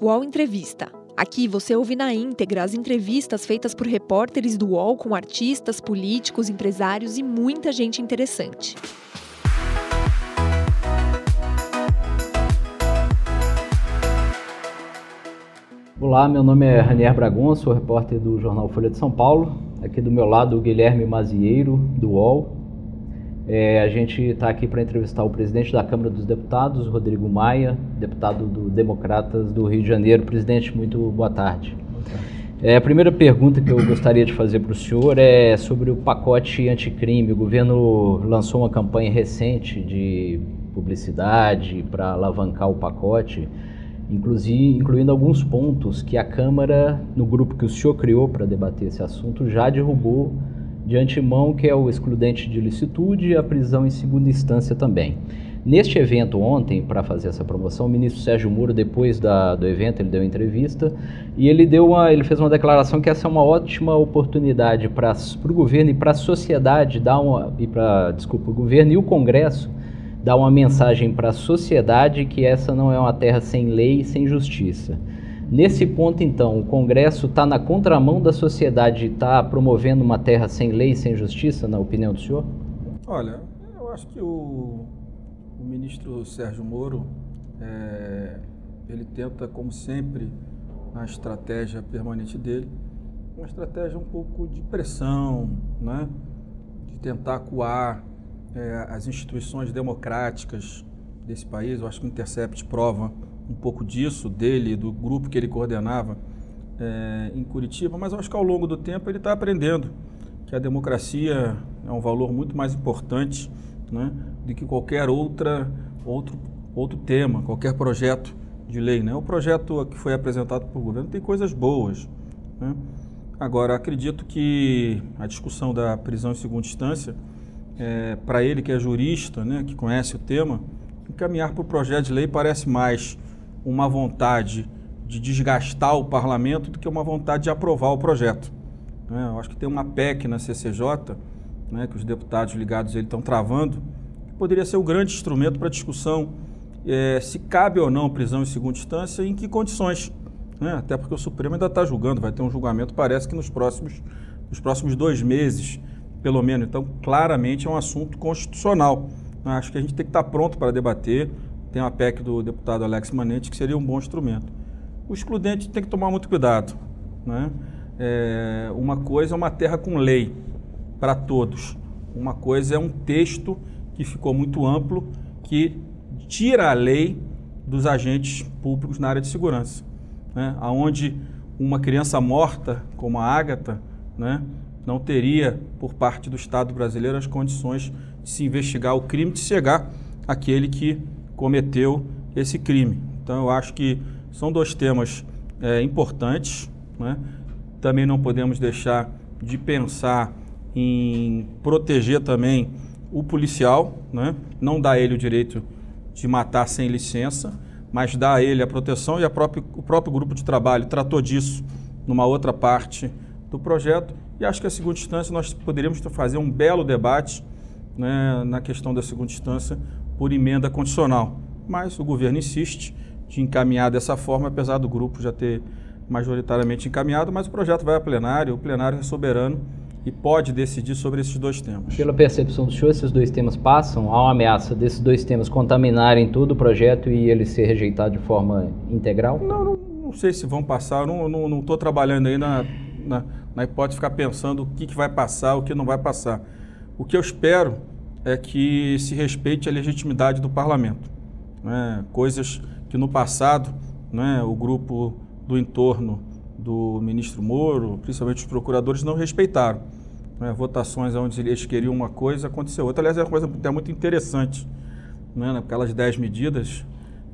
UOL Entrevista. Aqui você ouve na íntegra as entrevistas feitas por repórteres do UOL com artistas, políticos, empresários e muita gente interessante. Olá, meu nome é Ranier Bragon, sou repórter do jornal Folha de São Paulo. Aqui do meu lado o Guilherme Mazieiro, do UOL. É, a gente está aqui para entrevistar o presidente da Câmara dos Deputados, Rodrigo Maia, deputado do Democratas do Rio de Janeiro. Presidente, muito boa tarde. É, a primeira pergunta que eu gostaria de fazer para o senhor é sobre o pacote anticrime. O governo lançou uma campanha recente de publicidade para alavancar o pacote, inclusive, incluindo alguns pontos que a Câmara, no grupo que o senhor criou para debater esse assunto, já derrubou de antemão, que é o excludente de licitude e a prisão em segunda instância também. Neste evento ontem, para fazer essa promoção, o ministro Sérgio Moro, depois da, do evento, ele deu entrevista e ele, deu uma, ele fez uma declaração que essa é uma ótima oportunidade para o governo e para a sociedade dar uma, e para, desculpa, o governo e o Congresso dar uma mensagem para a sociedade que essa não é uma terra sem lei e sem justiça. Nesse ponto, então, o Congresso está na contramão da sociedade e está promovendo uma terra sem lei sem justiça, na opinião do senhor? Olha, eu acho que o, o ministro Sérgio Moro, é, ele tenta, como sempre, na estratégia permanente dele, uma estratégia um pouco de pressão, né? de tentar acuar é, as instituições democráticas desse país. Eu acho que o Intercept prova um pouco disso, dele, do grupo que ele coordenava é, em Curitiba, mas acho que ao longo do tempo ele está aprendendo que a democracia é um valor muito mais importante né, do que qualquer outra, outro, outro tema, qualquer projeto de lei. Né? O projeto que foi apresentado pelo governo tem coisas boas. Né? Agora, acredito que a discussão da prisão em segunda instância, é, para ele que é jurista, né, que conhece o tema, encaminhar para o projeto de lei parece mais uma vontade de desgastar o parlamento do que uma vontade de aprovar o projeto. Né? Eu acho que tem uma PEC na CCJ, né, que os deputados ligados ele estão travando, que poderia ser um grande instrumento para discussão é, se cabe ou não prisão em segunda instância e em que condições. Né? Até porque o Supremo ainda está julgando, vai ter um julgamento, parece que nos próximos, nos próximos dois meses, pelo menos. Então, claramente é um assunto constitucional. Acho que a gente tem que estar pronto para debater tem a PEC do deputado Alex Manente, que seria um bom instrumento. O excludente tem que tomar muito cuidado. Né? É, uma coisa é uma terra com lei para todos. Uma coisa é um texto que ficou muito amplo, que tira a lei dos agentes públicos na área de segurança. Né? Onde uma criança morta, como a Ágata, né, não teria, por parte do Estado brasileiro, as condições de se investigar o crime, de chegar aquele que cometeu esse crime. Então, eu acho que são dois temas é, importantes. Né? Também não podemos deixar de pensar em proteger também o policial, né? não dar a ele o direito de matar sem licença, mas dar a ele a proteção e a próprio, o próprio grupo de trabalho tratou disso numa outra parte do projeto. E acho que a segunda instância nós poderíamos fazer um belo debate né, na questão da segunda instância, por emenda condicional. Mas o governo insiste de encaminhar dessa forma, apesar do grupo já ter majoritariamente encaminhado, mas o projeto vai a plenário, o plenário é soberano e pode decidir sobre esses dois temas. Pela percepção do senhor, esses dois temas passam? Há uma ameaça desses dois temas contaminarem todo o projeto e ele ser rejeitado de forma integral? Não, não, não sei se vão passar. Eu não estou trabalhando aí na, na, na, hipótese de ficar pensando o que, que vai passar, o que não vai passar. O que eu espero é que se respeite a legitimidade do parlamento. Né? Coisas que no passado né, o grupo do entorno do ministro Moro, principalmente os procuradores, não respeitaram. Né? Votações onde eles queriam uma coisa, aconteceu outra. Aliás, é uma coisa até muito interessante. Né? Naquelas dez medidas,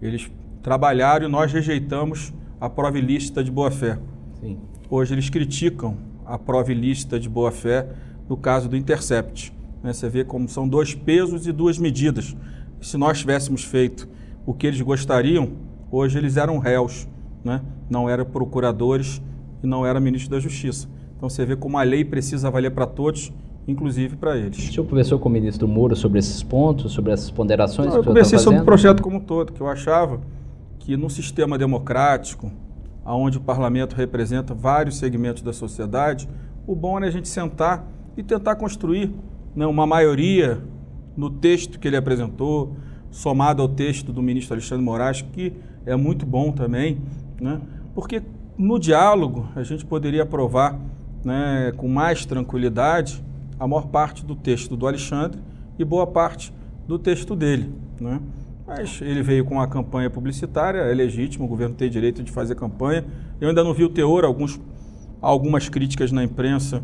eles trabalharam e nós rejeitamos a prova ilícita de boa-fé. Hoje eles criticam a prova ilícita de boa-fé no caso do Intercept. Né? Você vê como são dois pesos e duas medidas. Se nós tivéssemos feito o que eles gostariam, hoje eles eram réus, né? não eram procuradores e não eram ministro da Justiça. Então você vê como a lei precisa valer para todos, inclusive para eles. O senhor conversou com o ministro Moro sobre esses pontos, sobre essas ponderações? Não, eu conversei tá sobre o projeto como um todo, que eu achava que num sistema democrático, onde o parlamento representa vários segmentos da sociedade, o bom é a gente sentar e tentar construir né, uma maioria no texto que ele apresentou, somado ao texto do ministro Alexandre Moraes, que é muito bom também, né, porque no diálogo a gente poderia aprovar né, com mais tranquilidade a maior parte do texto do Alexandre e boa parte do texto dele. Né? Mas ele veio com uma campanha publicitária, é legítimo, o governo tem direito de fazer campanha. Eu ainda não vi o teor, alguns, algumas críticas na imprensa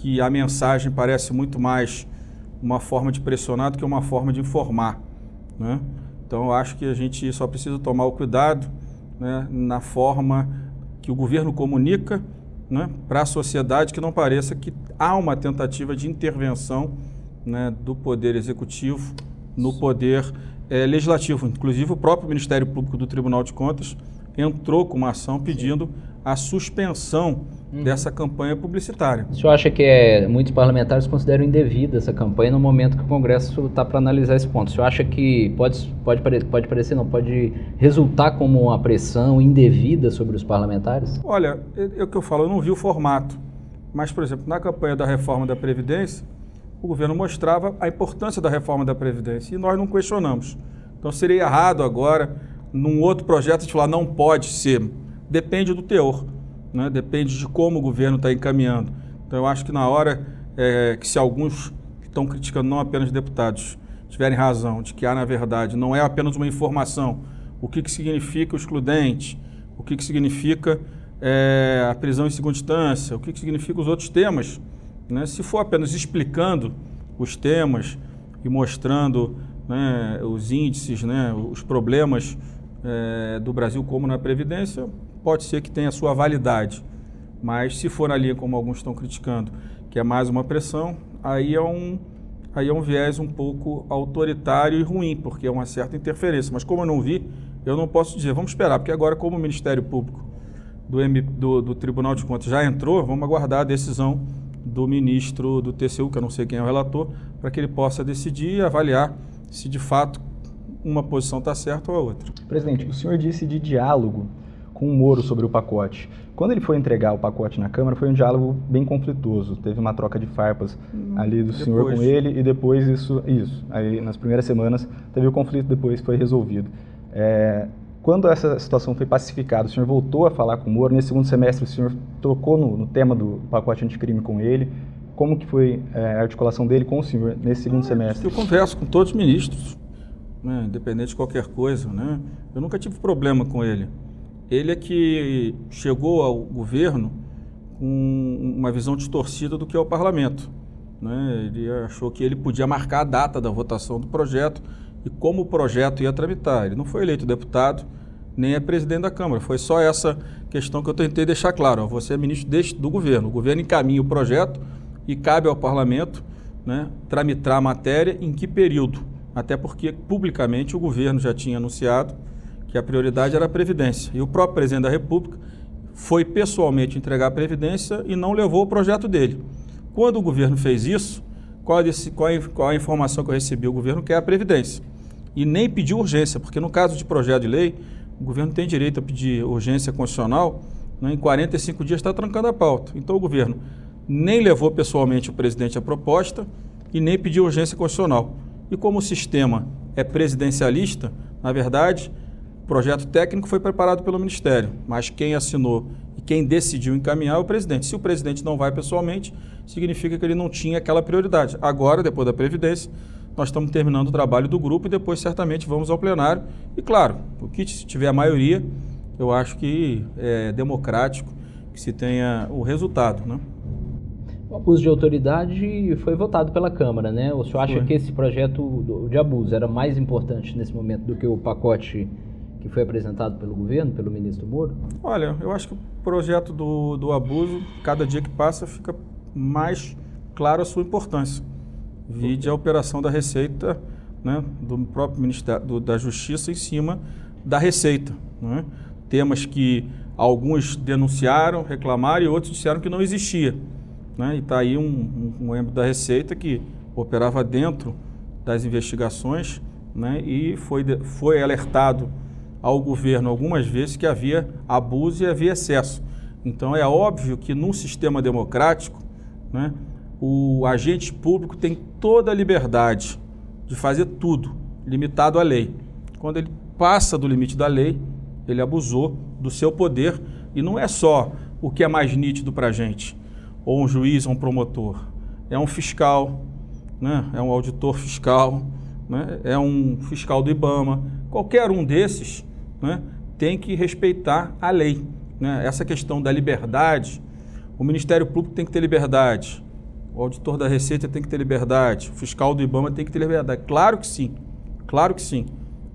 que a mensagem parece muito mais uma forma de pressionar do que uma forma de informar. Né? Então eu acho que a gente só precisa tomar o cuidado né, na forma que o governo comunica né, para a sociedade, que não pareça que há uma tentativa de intervenção né, do Poder Executivo no Poder é, Legislativo. Inclusive, o próprio Ministério Público do Tribunal de Contas entrou com uma ação pedindo a suspensão uhum. dessa campanha publicitária. O senhor acha que é, muitos parlamentares consideram indevida essa campanha no momento que o Congresso está para analisar esse ponto? O senhor acha que pode, pode, pode parecer, não, pode resultar como uma pressão indevida sobre os parlamentares? Olha, é, é o que eu falo, eu não vi o formato. Mas, por exemplo, na campanha da reforma da Previdência, o governo mostrava a importância da reforma da Previdência e nós não questionamos. Então seria errado agora, num outro projeto, de falar não pode ser. Depende do teor, né? depende de como o governo está encaminhando. Então eu acho que na hora é, que se alguns que estão criticando, não apenas deputados, tiverem razão de que há, na verdade, não é apenas uma informação, o que, que significa o excludente, o que, que significa é, a prisão em segunda instância, o que, que significa os outros temas né? Se for apenas explicando os temas e mostrando né, os índices, né, os problemas é, do Brasil como na Previdência, pode ser que tenha sua validade. Mas se for ali, como alguns estão criticando, que é mais uma pressão, aí é um, aí é um viés um pouco autoritário e ruim, porque é uma certa interferência. Mas como eu não vi, eu não posso dizer, vamos esperar, porque agora, como o Ministério Público do, M, do, do Tribunal de Contas já entrou, vamos aguardar a decisão do ministro do TCU, que eu não sei quem é o relator, para que ele possa decidir e avaliar se de fato uma posição está certa ou a outra. Presidente, o senhor disse de diálogo com o Moro sobre o pacote. Quando ele foi entregar o pacote na Câmara, foi um diálogo bem conflituoso. Teve uma troca de farpas hum, ali do depois. senhor com ele e depois isso, isso. Aí nas primeiras semanas teve o conflito, depois foi resolvido. É, quando essa situação foi pacificada, o senhor voltou a falar com o Moro. Nesse segundo semestre, o senhor tocou no, no tema do pacote anticrime com ele. Como que foi é, a articulação dele com o senhor nesse segundo semestre? Eu converso com todos os ministros, né, independente de qualquer coisa. Né? Eu nunca tive problema com ele. Ele é que chegou ao governo com uma visão distorcida do que é o parlamento. Né? Ele achou que ele podia marcar a data da votação do projeto e como o projeto ia tramitar. Ele não foi eleito deputado, nem é presidente da Câmara. Foi só essa questão que eu tentei deixar claro. Você é ministro deste, do governo. O governo encaminha o projeto e cabe ao parlamento né, tramitar a matéria em que período. Até porque, publicamente, o governo já tinha anunciado que a prioridade era a Previdência. E o próprio presidente da República foi pessoalmente entregar a Previdência e não levou o projeto dele. Quando o governo fez isso, qual, desse, qual, a, qual a informação que eu recebi? O governo quer a Previdência e nem pediu urgência, porque no caso de projeto de lei, o governo tem direito a pedir urgência constitucional, né, em 45 dias está trancando a pauta. Então o governo nem levou pessoalmente o presidente a proposta e nem pediu urgência constitucional. E como o sistema é presidencialista, na verdade, projeto técnico foi preparado pelo Ministério, mas quem assinou e quem decidiu encaminhar é o presidente. Se o presidente não vai pessoalmente, significa que ele não tinha aquela prioridade. Agora, depois da Previdência, nós estamos terminando o trabalho do grupo e depois certamente vamos ao plenário. E claro, o que se tiver a maioria, eu acho que é democrático que se tenha o resultado, né? O abuso de autoridade foi votado pela Câmara, né? O senhor acha foi. que esse projeto de abuso era mais importante nesse momento do que o pacote que foi apresentado pelo governo, pelo ministro Moro? Olha, eu acho que o projeto do, do abuso, cada dia que passa, fica mais claro a sua importância. Vide a operação da Receita, né, do próprio Ministério do, da Justiça em cima da Receita. Né? Temas que alguns denunciaram, reclamaram e outros disseram que não existia. Né? E está aí um, um, um membro da Receita que operava dentro das investigações né? e foi, foi alertado ao governo algumas vezes que havia abuso e havia excesso. Então é óbvio que num sistema democrático, né, o agente público tem toda a liberdade de fazer tudo, limitado à lei. Quando ele passa do limite da lei, ele abusou do seu poder e não é só o que é mais nítido para a gente, ou um juiz ou um promotor, é um fiscal, né? é um auditor fiscal, né? é um fiscal do IBAMA, qualquer um desses né? tem que respeitar a lei. Né? Essa questão da liberdade, o Ministério Público tem que ter liberdade, o auditor da Receita tem que ter liberdade, o fiscal do IBAMA tem que ter liberdade. Claro que sim, claro que sim.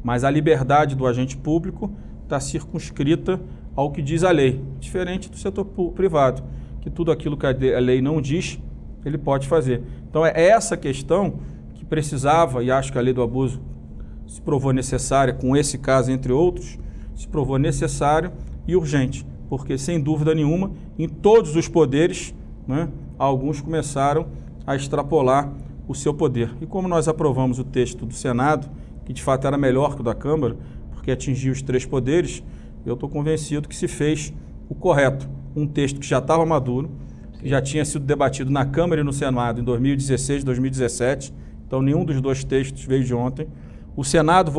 Mas a liberdade do agente público está circunscrita ao que diz a lei, diferente do setor privado, que tudo aquilo que a lei não diz, ele pode fazer. Então é essa questão que precisava, e acho que a lei do abuso se provou necessária, com esse caso, entre outros, se provou necessário e urgente, porque sem dúvida nenhuma, em todos os poderes, né, alguns começaram a extrapolar o seu poder. E como nós aprovamos o texto do Senado, que de fato era melhor que o da Câmara, porque atingia os três poderes, eu estou convencido que se fez o correto. Um texto que já estava maduro, que já tinha sido debatido na Câmara e no Senado em 2016 e 2017, então nenhum dos dois textos veio de ontem. O Senado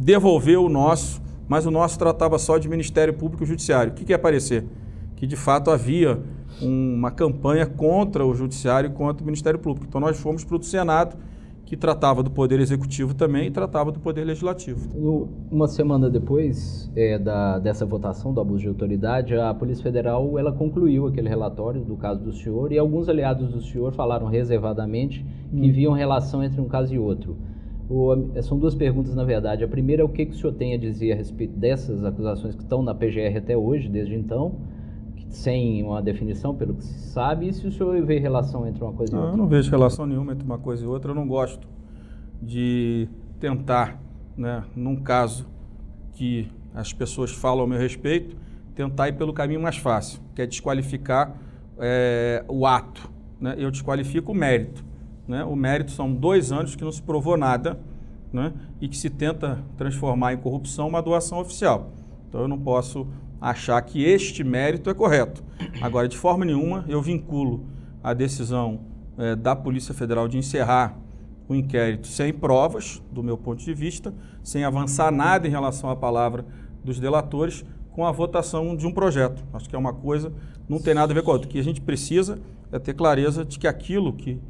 devolveu o nosso, mas o nosso tratava só de Ministério Público e Judiciário. O que, que ia aparecer? Que de fato havia uma campanha contra o Judiciário e contra o Ministério Público. Então nós fomos para o Senado que tratava do Poder Executivo também e tratava do Poder Legislativo. Uma semana depois é, da, dessa votação do abuso de autoridade, a Polícia Federal ela concluiu aquele relatório do caso do senhor e alguns aliados do senhor falaram reservadamente que hum. viam relação entre um caso e outro. O, são duas perguntas, na verdade. A primeira é o que, que o senhor tem a dizer a respeito dessas acusações que estão na PGR até hoje, desde então, sem uma definição, pelo que se sabe, e se o senhor vê relação entre uma coisa não, e outra? Eu não vejo relação nenhuma entre uma coisa e outra. Eu não gosto de tentar, né, num caso que as pessoas falam ao meu respeito, tentar ir pelo caminho mais fácil, que é desqualificar é, o ato. Né? Eu desqualifico o mérito. Né? O mérito são dois anos que não se provou nada né? e que se tenta transformar em corrupção uma doação oficial. Então eu não posso achar que este mérito é correto. Agora, de forma nenhuma, eu vinculo a decisão é, da Polícia Federal de encerrar o inquérito sem provas, do meu ponto de vista, sem avançar nada em relação à palavra dos delatores, com a votação de um projeto. Acho que é uma coisa, não tem nada a ver com a outra. O que a gente precisa é ter clareza de que aquilo que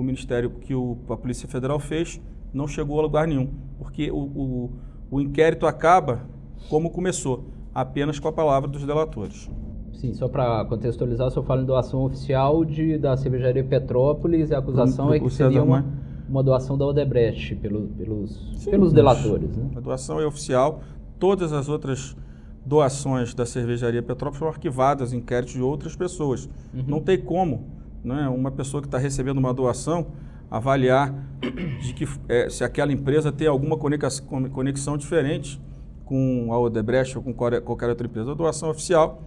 o Ministério, que o, a Polícia Federal fez, não chegou a lugar nenhum. Porque o, o, o inquérito acaba como começou apenas com a palavra dos delatores. Sim, só para contextualizar, só falo em doação oficial de, da cervejaria Petrópolis a acusação é que seria uma, uma doação da Odebrecht pelo, pelos, Sim, pelos delatores. Né? A doação é oficial, todas as outras doações da cervejaria Petrópolis foram arquivadas inquéritos de outras pessoas. Uhum. Não tem como né, uma pessoa que está recebendo uma doação avaliar de que, é, se aquela empresa tem alguma conexão, diferente com a Odebrecht ou com qualquer outra empresa. A doação oficial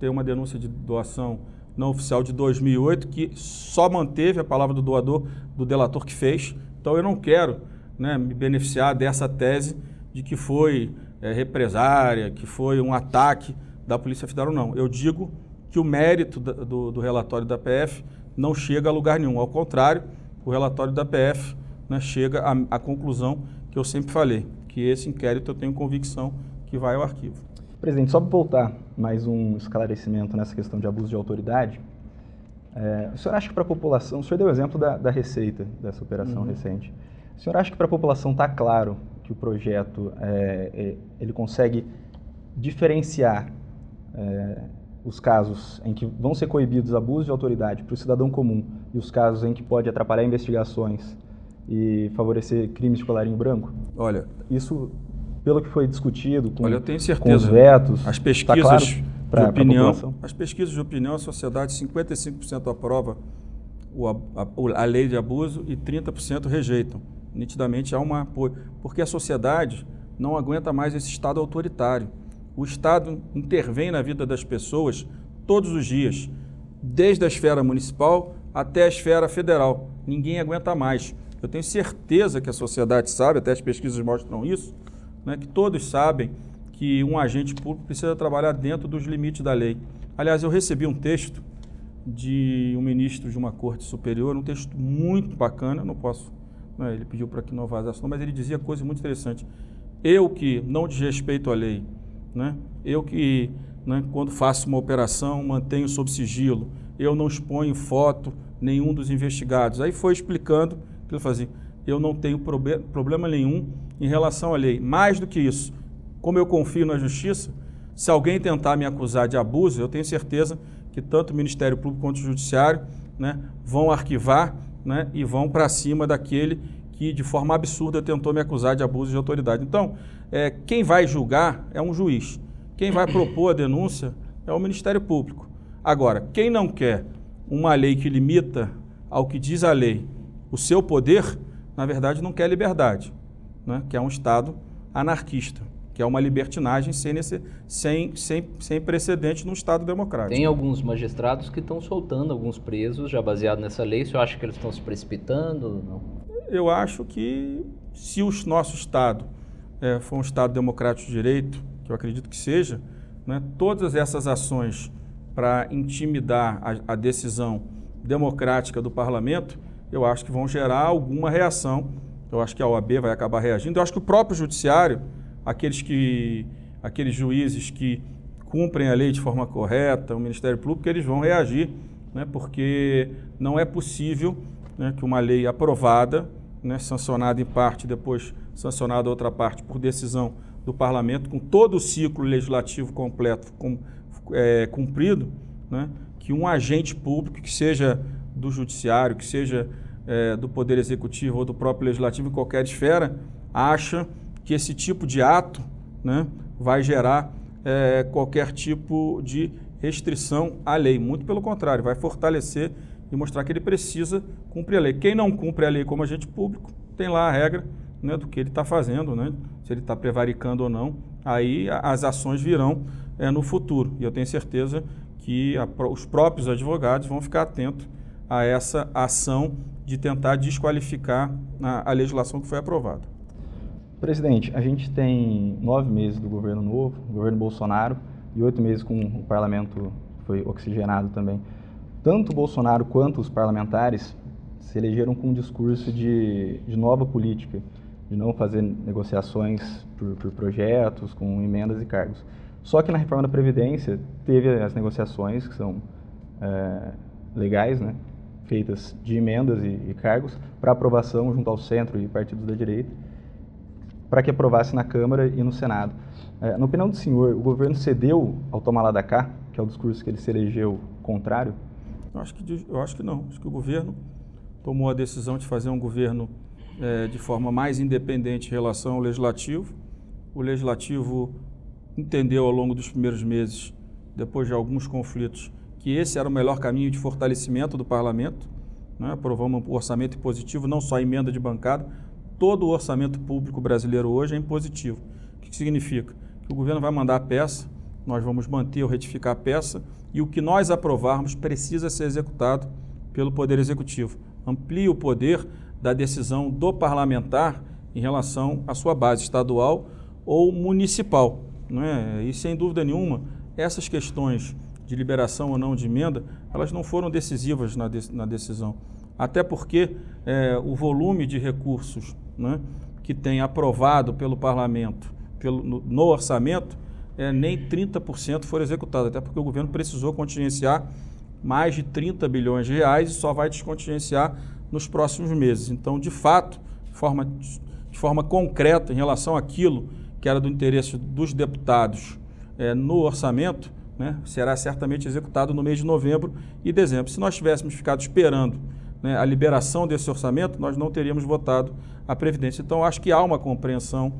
tem uma denúncia de doação não oficial de 2008 que só manteve a palavra do doador, do delator que fez. Então eu não quero né, me beneficiar dessa tese de que foi é, represária, que foi um ataque da Polícia Federal. Não. Eu digo que o mérito do, do relatório da PF não chega a lugar nenhum. Ao contrário, o relatório da PF né, chega à conclusão que eu sempre falei, que esse inquérito eu tenho convicção que vai ao arquivo. Presidente, só para voltar mais um esclarecimento nessa questão de abuso de autoridade, é, o senhor acha que para a população, o senhor deu o exemplo da, da receita dessa operação uhum. recente, o senhor acha que para a população está claro que o projeto é, é, ele consegue diferenciar é, os casos em que vão ser coibidos abusos de autoridade para o cidadão comum e os casos em que pode atrapalhar investigações e favorecer crimes de colarinho branco? Olha, isso, pelo que foi discutido com, olha, eu tenho certeza, os vetos, as tá pesquisas tá claro pra, de opinião, as pesquisas de opinião, a sociedade 55% aprova o, a, a, lei de abuso e 30% rejeitam. Nitidamente há uma porque a sociedade não aguenta mais esse estado autoritário. O Estado intervém na vida das pessoas todos os dias, desde a esfera municipal até a esfera federal. Ninguém aguenta mais. Eu tenho certeza que a sociedade sabe, até as pesquisas mostram isso, né, que todos sabem que um agente público precisa trabalhar dentro dos limites da lei. Aliás, eu recebi um texto de um ministro de uma corte superior, um texto muito bacana, não posso, né, ele pediu para que não vazasse, mas ele dizia coisa muito interessante. Eu que não desrespeito a lei, né, eu que, né, quando faço uma operação, mantenho sob sigilo, eu não exponho foto nenhum dos investigados. Aí foi explicando que ele fazia. Eu não tenho problema nenhum em relação à lei. Mais do que isso, como eu confio na justiça, se alguém tentar me acusar de abuso, eu tenho certeza que tanto o Ministério Público quanto o Judiciário né, vão arquivar né, e vão para cima daquele que de forma absurda tentou me acusar de abuso de autoridade. Então, é, quem vai julgar é um juiz. Quem vai propor a denúncia é o Ministério Público. Agora, quem não quer uma lei que limita ao que diz a lei o seu poder, na verdade não quer liberdade, né? que é um Estado anarquista que é uma libertinagem sem, sem, sem, sem precedente num Estado democrático. Tem alguns magistrados que estão soltando alguns presos já baseado nessa lei. Você acha que eles estão se precipitando? Não? Eu acho que se o nosso Estado é, for um Estado democrático de direito, que eu acredito que seja, né, todas essas ações para intimidar a, a decisão democrática do parlamento, eu acho que vão gerar alguma reação. Eu acho que a OAB vai acabar reagindo. Eu acho que o próprio judiciário aqueles que aqueles juízes que cumprem a lei de forma correta, o Ministério Público, eles vão reagir, né, porque não é possível né, que uma lei aprovada, né, em parte, depois sancionada outra parte por decisão do Parlamento, com todo o ciclo legislativo completo com, é, cumprido, né, que um agente público, que seja do Judiciário, que seja é, do Poder Executivo ou do próprio Legislativo, em qualquer esfera, acha que esse tipo de ato né, vai gerar é, qualquer tipo de restrição à lei. Muito pelo contrário, vai fortalecer e mostrar que ele precisa cumprir a lei. Quem não cumpre a lei como agente público tem lá a regra né, do que ele está fazendo, né, se ele está prevaricando ou não. Aí as ações virão é, no futuro. E eu tenho certeza que a, os próprios advogados vão ficar atentos a essa ação de tentar desqualificar a, a legislação que foi aprovada. Presidente, a gente tem nove meses do governo novo, governo Bolsonaro, e oito meses com o parlamento foi oxigenado também. Tanto Bolsonaro quanto os parlamentares se elegeram com um discurso de, de nova política, de não fazer negociações por, por, projetos, com emendas e cargos. Só que na reforma da Previdência teve as negociações, que são é, legais, né, feitas de emendas e, e cargos, para aprovação junto ao centro e partidos da direita para que aprovasse na Câmara e no Senado. É, na opinião do senhor, o governo cedeu ao tomar lá da cá, que é o discurso que ele se elegeu contrário? Eu acho que, eu acho que não. Acho que o governo tomou a decisão de fazer um governo é, de forma mais independente em relação ao legislativo. O legislativo entendeu ao longo dos primeiros meses, depois de alguns conflitos, que esse era o melhor caminho de fortalecimento do parlamento. Né? Aprovamos um orçamento positivo, não só a emenda de bancada, todo o orçamento público brasileiro hoje é impositivo. O que significa? Que o governo vai mandar a peça, nós vamos manter ou retificar a peça e o que nós aprovarmos precisa ser executado pelo Poder Executivo. Amplia o poder da decisão do parlamentar em relação à sua base estadual ou municipal. Não é? E sem dúvida nenhuma, essas questões de liberação ou não de emenda, elas não foram decisivas na, de, na decisão. Até porque é, o volume de recursos né, que tem aprovado pelo parlamento pelo, no, no orçamento, é, nem 30% foram executados, até porque o governo precisou contingenciar mais de 30 bilhões de reais e só vai descontingenciar nos próximos meses. Então, de fato, de forma, de forma concreta, em relação àquilo que era do interesse dos deputados é, no orçamento, né, será certamente executado no mês de novembro e dezembro. Se nós tivéssemos ficado esperando né, a liberação desse orçamento, nós não teríamos votado a Previdência. Então, acho que há uma compreensão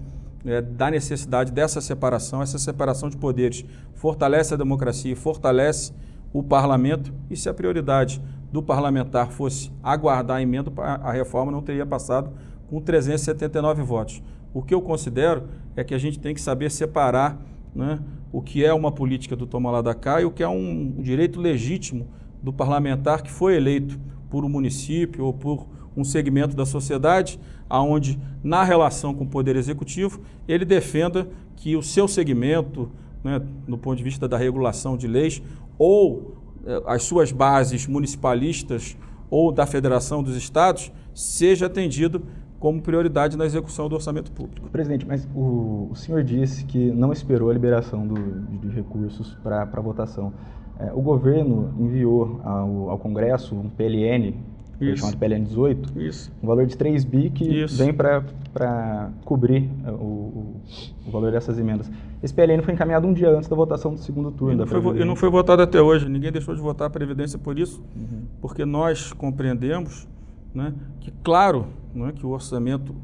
é, da necessidade dessa separação, essa separação de poderes fortalece a democracia fortalece o parlamento. E se a prioridade do parlamentar fosse aguardar a emenda, a reforma não teria passado com 379 votos. O que eu considero é que a gente tem que saber separar né, o que é uma política do toma lá da cá e o que é um direito legítimo do parlamentar que foi eleito por um município ou por um segmento da sociedade aonde na relação com o poder executivo ele defenda que o seu segmento, né, no ponto de vista da regulação de leis ou eh, as suas bases municipalistas ou da Federação dos Estados seja atendido como prioridade na execução do orçamento público. Presidente, mas o, o senhor disse que não esperou a liberação do, de, de recursos para votação. É, o governo enviou ao, ao Congresso um PLN isso. chamado PLN 18, Isso. um valor de 3 bi que Isso. vem para cobrir é, o, o, o, valor dessas emendas. Esse PLN foi encaminhado um dia antes da votação do segundo turno. E não, foi, e não foi votado até hoje. Ninguém deixou de votar a Previdência por isso, uhum. porque nós compreendemos né, que, claro, né, que o orçamento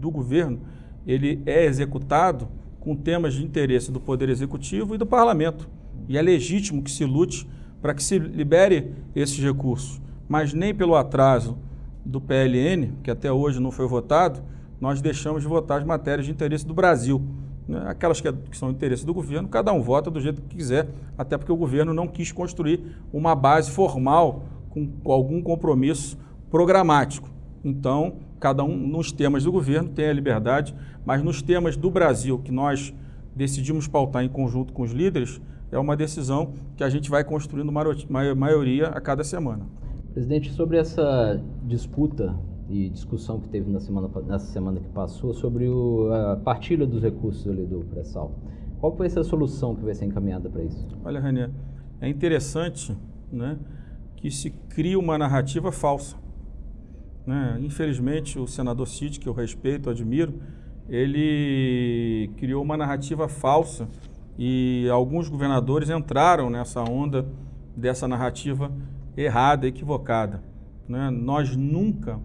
do governo ele é executado com temas de interesse do Poder Executivo e do Parlamento. E é legítimo que se lute para que se libere esses recursos mas nem pelo atraso do PLN, que até hoje não foi votado, nós deixamos de votar as matérias de interesse do Brasil. Né? Aquelas que, é, são interesse do governo, cada um vota do jeito que quiser, até porque o governo não quis construir uma base formal com algum compromisso programático. Então, cada um nos temas do governo tem a liberdade, mas nos temas do Brasil que nós decidimos pautar em conjunto com os líderes, é uma decisão que a gente vai construindo maioria a cada semana. Presidente, sobre essa disputa e discussão que teve na semana, nessa semana que passou sobre o, a partilha dos recursos ali do pré-sal, qual vai ser a solução que vai ser encaminhada para isso? Olha, René, é interessante né, que se cria uma narrativa falsa. Né? Infelizmente, o senador Cid, que eu respeito, admiro, ele criou uma narrativa falsa e alguns governadores entraram nessa onda dessa narrativa errada, equivocada. Né? Nós nunca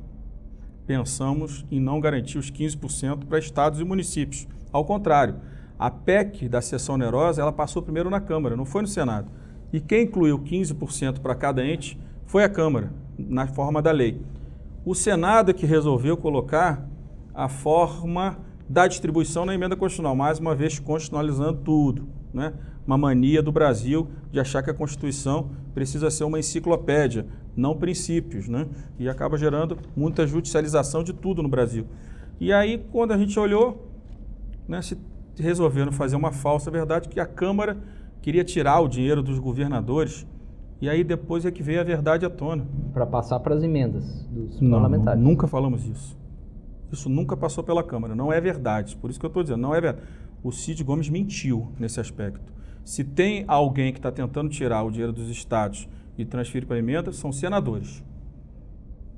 pensamos em não garantir os 15% para estados e municípios. Ao contrário, a PEC da sessão onerosa ela passou primeiro na Câmara, não foi no Senado. E quem incluiu 15% para cada ente foi a Câmara, na forma da lei. O Senado é que resolveu colocar a forma da distribuição na emenda constitucional, mais uma vez constitucionalizando tudo. Né? Uma mania do Brasil de achar que a Constituição precisa ser uma enciclopédia, não princípios, né? E acaba gerando muita judicialização de tudo no Brasil. E aí, quando a gente olhou, né, se resolveram fazer uma falsa verdade que a Câmara queria tirar o dinheiro dos governadores. E aí depois é que veio a verdade à tona. Para passar para as emendas dos não, parlamentares. Nunca falamos isso. Isso nunca passou pela Câmara. Não é verdade. Por isso que eu estou dizendo, não é verdade. O Cid Gomes mentiu nesse aspecto. Se tem alguém que está tentando tirar o dinheiro dos estados e transferir para a emenda, são senadores.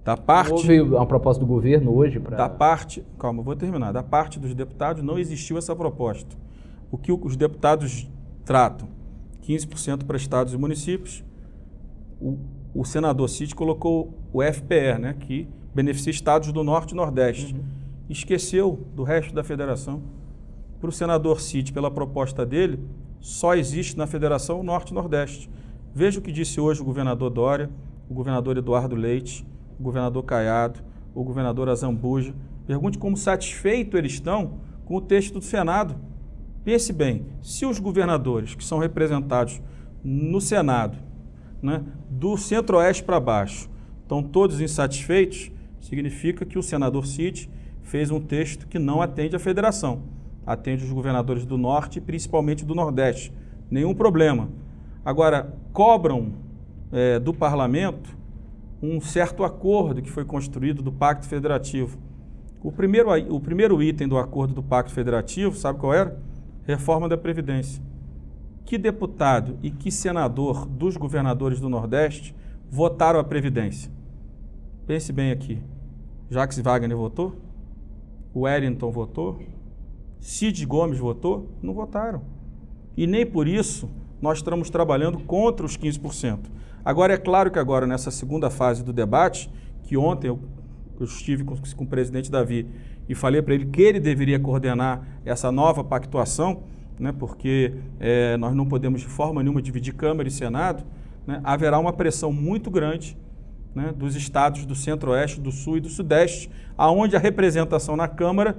Da parte. Houve uma proposta do governo hoje para. Da parte. Calma, vou terminar. Da parte dos deputados não existiu essa proposta. O que os deputados tratam? 15% para estados e municípios. O, o senador Cid colocou o FPR, né, que beneficia estados do Norte e Nordeste. Uhum. Esqueceu do resto da federação. Para o senador Cid, pela proposta dele, só existe na Federação Norte-Nordeste. Veja o que disse hoje o governador Dória, o governador Eduardo Leite, o governador Caiado, o governador Azambuja. Pergunte como satisfeitos eles estão com o texto do Senado. Pense bem, se os governadores que são representados no Senado, né, do centro-oeste para baixo, estão todos insatisfeitos, significa que o senador Cid fez um texto que não atende à federação atende os governadores do Norte e principalmente do Nordeste. Nenhum problema. Agora, cobram é, do parlamento um certo acordo que foi construído do Pacto Federativo. O primeiro, o primeiro item do acordo do Pacto Federativo, sabe qual era? Reforma da Previdência. Que deputado e que senador dos governadores do Nordeste votaram a Previdência? Pense bem aqui. Jacques Wagner votou? Wellington votou? Cid Gomes votou? Não votaram. E nem por isso nós estamos trabalhando contra os 15%. Agora, é claro que agora, nessa segunda fase do debate, que ontem eu, eu estive com, com o presidente Davi e falei para ele que ele deveria coordenar essa nova pactuação, né, porque é, nós não podemos de forma nenhuma dividir Câmara e Senado, né, haverá uma pressão muito grande né, dos estados do Centro-Oeste, do Sul e do Sudeste, aonde a representação na Câmara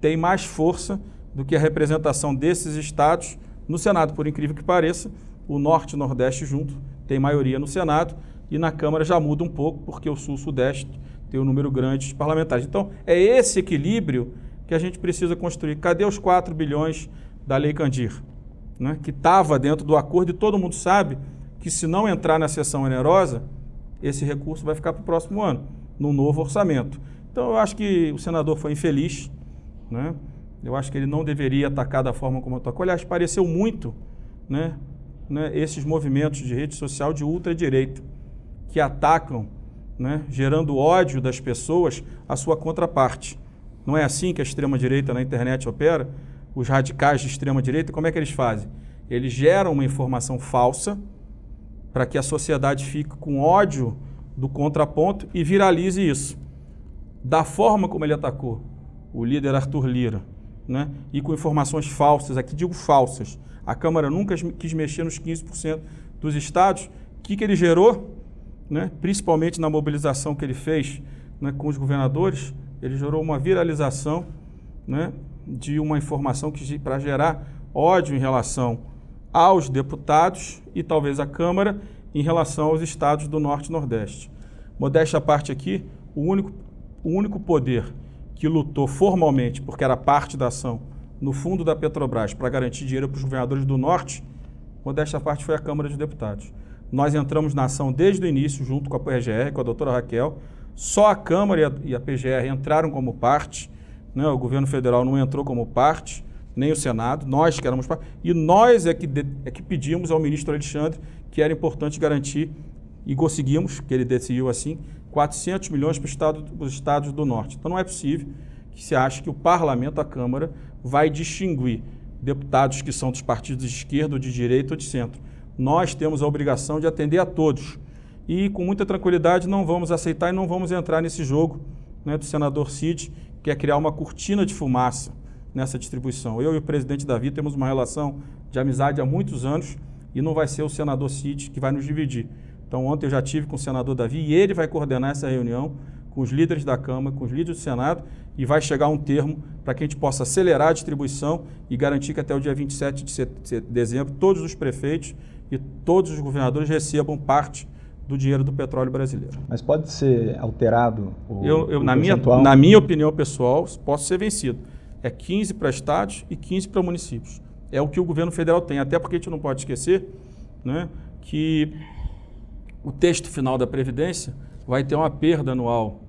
tem mais força do que a representação desses estados no Senado. Por incrível que pareça, o Norte e o Nordeste junto tem maioria no Senado e na Câmara já muda um pouco, porque o Sul e o Sudeste ter um número grande de parlamentares. Então, é esse equilíbrio que a gente precisa construir. Cadê os 4 bilhões da Lei Candir? Né? Que estava dentro do acordo e todo mundo sabe que se não entrar na sessão onerosa, esse recurso vai ficar para o próximo ano, no novo orçamento. Então, eu acho que o senador foi infeliz, né? Eu acho que ele não deveria atacar da forma como atacou. Aliás, pareceu muito né, né, esses movimentos de rede social de ultradireita, que atacam, né, gerando ódio das pessoas à sua contraparte. Não é assim que a extrema-direita na internet opera? Os radicais de extrema-direita, como é que eles fazem? Eles geram uma informação falsa para que a sociedade fique com ódio do contraponto e viralize isso. Da forma como ele atacou o líder Arthur Lira, né? e com informações falsas, aqui digo falsas. A Câmara nunca quis mexer nos 15% dos estados. O que, que ele gerou? Né? Principalmente na mobilização que ele fez né, com os governadores, ele gerou uma viralização né, de uma informação que para gerar ódio em relação aos deputados e talvez à Câmara em relação aos estados do Norte e Nordeste. Modéstia à parte aqui, o único, o único poder que lutou formalmente, porque era parte da ação, no fundo da Petrobras para garantir dinheiro para os governadores do Norte, modéstia parte foi a Câmara dos Deputados. Nós entramos na ação desde o início, junto com a PGR, com a doutora Raquel. Só a Câmara e a, e a PGR entraram como parte, né? o governo federal não entrou como parte, nem o Senado, nós que éramos parte. E nós é que, de, é que pedimos ao ministro Alexandre que era importante garantir, e conseguimos, que ele decidiu assim, 400 milhões para estado, os estados do norte. Então não é possível que se ache que o parlamento, a Câmara, vai distinguir deputados que são dos partidos de esquerda, de direita ou de centro. Nós temos a obrigação de atender a todos. E com muita tranquilidade não vamos aceitar e não vamos entrar nesse jogo né, do senador Cid, que é criar uma cortina de fumaça nessa distribuição. Eu e o presidente Davi temos uma relação de amizade há muitos anos e não vai ser o senador Cid que vai nos dividir. Então, ontem eu já tive com o senador Davi e ele vai coordenar essa reunião com os líderes da Câmara, com os líderes do Senado e vai chegar um termo para que a gente possa acelerar a distribuição e garantir que até o dia 27 de dezembro todos os prefeitos e todos os governadores recebam parte do dinheiro do petróleo brasileiro. Mas pode ser alterado o, eu, eu, o na, minha, na minha opinião pessoal, posso ser vencido. É 15 para estados e 15 para municípios. É o que o governo federal tem. Até porque a gente não pode esquecer né, que o texto final da Previdência vai ter uma perda anual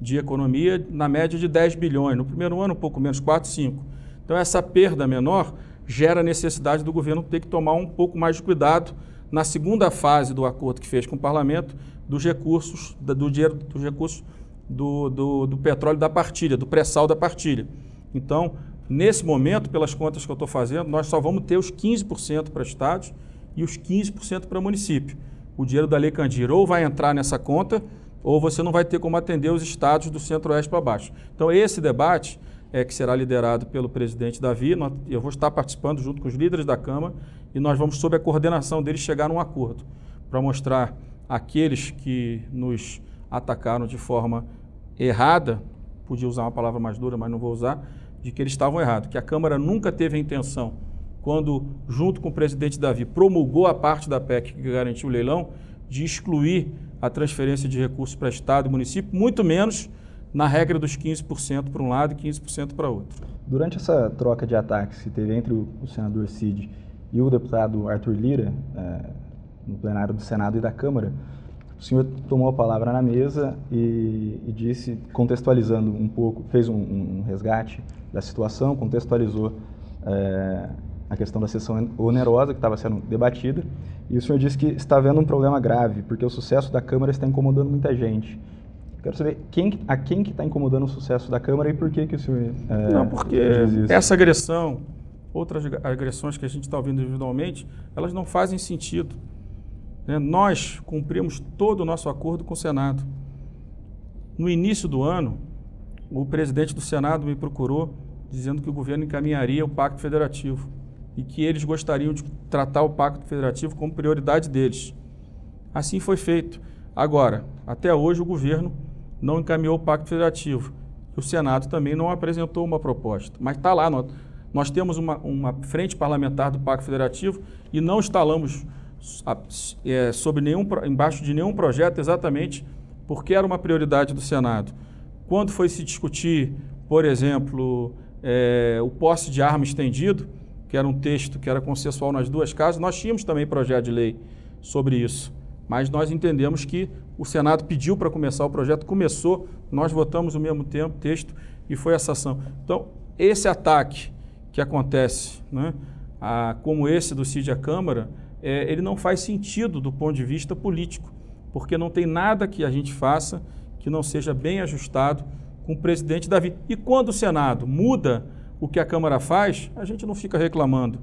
de economia na média de 10 bilhões. No primeiro ano, um pouco menos, 4, 5. Então, essa perda menor gera a necessidade do governo ter que tomar um pouco mais de cuidado na segunda fase do acordo que fez com o parlamento dos recursos, do dinheiro, dos recursos do, do, do petróleo da partilha, do pré-sal da partilha. Então, nesse momento, pelas contas que eu estou fazendo, nós só vamos ter os 15% para estados e os 15% para município o dinheiro da Lei Candir ou vai entrar nessa conta ou você não vai ter como atender os estados do centro-oeste para baixo. Então, esse debate é que será liderado pelo presidente Davi. Eu vou estar participando junto com os líderes da Câmara e nós vamos, sob a coordenação deles, chegar num acordo para mostrar àqueles que nos atacaram de forma errada, podia usar uma palavra mais dura, mas não vou usar, de que eles estavam errados, que a Câmara nunca teve a intenção quando, junto com o presidente Davi, promulgou a parte da PEC que garantiu o leilão, de excluir a transferência de recursos para Estado e município, muito menos na regra dos 15% para um lado e 15% para outro. Durante essa troca de ataques que teve entre o, senador Cid e o deputado Arthur Lira, é, no plenário do Senado e da Câmara, o senhor tomou a palavra na mesa e, e disse, contextualizando um pouco, fez um, um, resgate da situação, contextualizou é, a questão da sessão onerosa que estava sendo debatida, e o senhor disse que está havendo um problema grave, porque o sucesso da Câmara está incomodando muita gente. Quero saber quem, a quem que está incomodando o sucesso da Câmara e por que, que o senhor é, Não, porque essa agressão, outras agressões que a gente está ouvindo individualmente, elas não fazem sentido. Né? Nós cumprimos todo o nosso acordo com o Senado. No início do ano, o presidente do Senado me procurou dizendo que o governo encaminharia o Pacto Federativo e que eles gostariam de tratar o Pacto Federativo como prioridade deles. Assim foi feito. Agora, até hoje o governo não encaminhou o Pacto Federativo. O Senado também não apresentou uma proposta. Mas está lá, nós, temos uma, uma, frente parlamentar do Pacto Federativo e não instalamos é, sobre nenhum, embaixo de nenhum projeto exatamente porque era uma prioridade do Senado. Quando foi se discutir, por exemplo, é, o posse de arma estendido, que era um texto que era consensual nas duas casas, nós tínhamos também projeto de lei sobre isso. Mas nós entendemos que o Senado pediu para começar o projeto, começou, nós votamos o mesmo tempo, texto, e foi essa ação. Então, esse ataque que acontece, né, a, como esse do CID à Câmara, é, ele não faz sentido do ponto de vista político, porque não tem nada que a gente faça que não seja bem ajustado com o presidente Davi. E quando o Senado muda o que a Câmara faz, a gente não fica reclamando,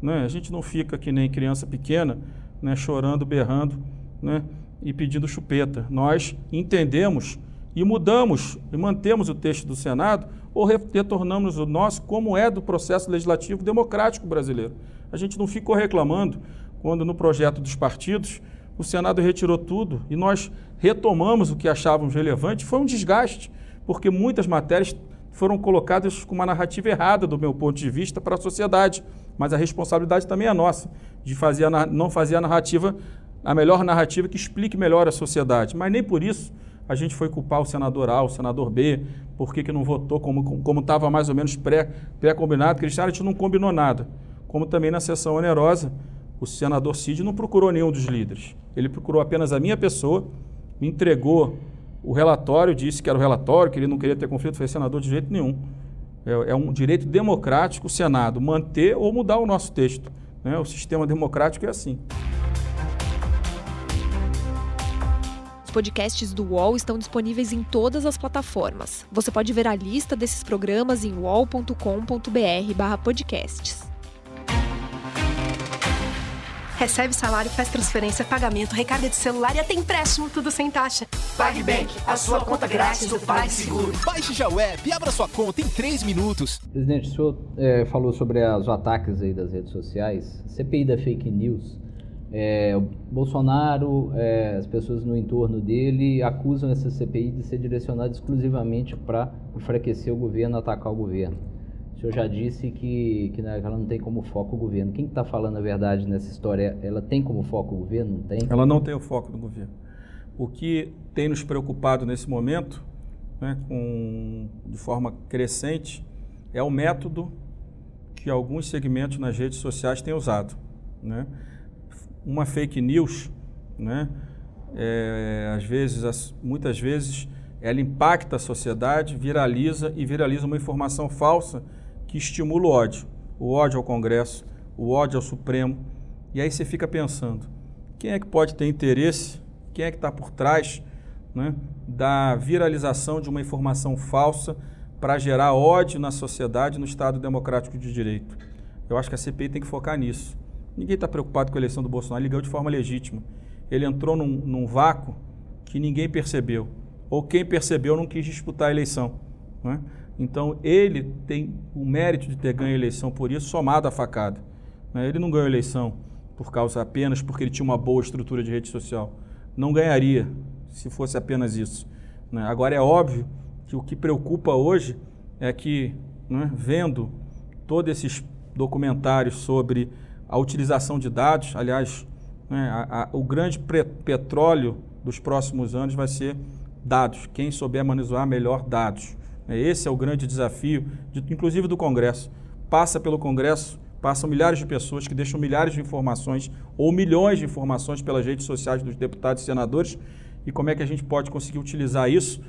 né? a gente não fica que nem criança pequena, né, chorando, berrando né, e pedindo chupeta. Nós entendemos e mudamos e mantemos o texto do Senado ou retornamos o nosso como é do processo legislativo democrático brasileiro. A gente não ficou reclamando quando no projeto dos partidos o Senado retirou tudo e nós retomamos o que achávamos relevante. Foi um desgaste, porque muitas matérias foram colocadas com uma narrativa errada, do meu ponto de vista, para a sociedade. Mas a responsabilidade também é nossa, de fazer a, não fazer a narrativa, a melhor narrativa que explique melhor a sociedade. Mas nem por isso a gente foi culpar o senador A, o senador B, por que, que não votou como estava mais ou menos pré-combinado. Pré Cristiano, a gente não combinou nada. Como também na sessão onerosa, o senador Cid não procurou nenhum dos líderes. Ele procurou apenas a minha pessoa, me entregou o relatório, disse que era o relatório, que ele não queria ter conflito. Foi senador de jeito nenhum. É, é, um direito democrático o Senado manter ou mudar o nosso texto. Né? O sistema democrático é assim. Os podcasts do UOL estão disponíveis em todas as plataformas. Você pode ver a lista desses programas em uol.com.br/podcasts. Recebe salário, faz transferência, pagamento, recarga de celular e até empréstimo, tudo sem taxa. PagBank, a sua conta grátis do PagSeguro. Baixe já o app e abra sua conta em 3 minutos. Presidente, o senhor é, falou sobre os ataques aí das redes sociais. CPI da fake news. É, o Bolsonaro, é, as pessoas no entorno dele acusam essa CPI de ser direcionada exclusivamente para enfraquecer o governo, atacar o governo. O senhor já disse que, que ela não tem como foco o governo. Quem está falando a verdade nessa história? Ela tem como foco o governo? Não tem? Ela não tem o foco do governo. O que tem nos preocupado nesse momento, né, com, de forma crescente, é o método que alguns segmentos nas redes sociais têm usado. Né? Uma fake news, né, é, às vezes, muitas vezes, ela impacta a sociedade, viraliza e viraliza uma informação falsa que estimula o ódio. O ódio ao Congresso, o ódio ao Supremo. E aí você fica pensando, quem é que pode ter interesse, quem é que está por trás né, da viralização de uma informação falsa para gerar ódio na sociedade no Estado Democrático de Direito? Eu acho que a CPI tem que focar nisso. Ninguém está preocupado com a eleição do Bolsonaro, ele ganhou de forma legítima. Ele entrou num, num vácuo que ninguém percebeu. Ou quem percebeu não quis disputar a eleição. Né? Então ele tem o mérito de ter ganho a eleição por isso, somado à facada. Né? Ele não ganhou a eleição por causa apenas porque ele tinha uma boa estrutura de rede social. Não ganharia se fosse apenas isso. Né? Agora é óbvio que o que preocupa hoje é que, né, vendo todos esses documentários sobre a utilização de dados, aliás, né, a, a, o grande petróleo dos próximos anos vai ser dados. Quem souber manusear melhor dados. É, esse é o grande desafio, de, inclusive do Congresso. Passa pelo Congresso, passam milhares de pessoas que deixam milhares de informações ou milhões de informações pelas redes sociais dos deputados e senadores. E como é que a gente pode conseguir utilizar isso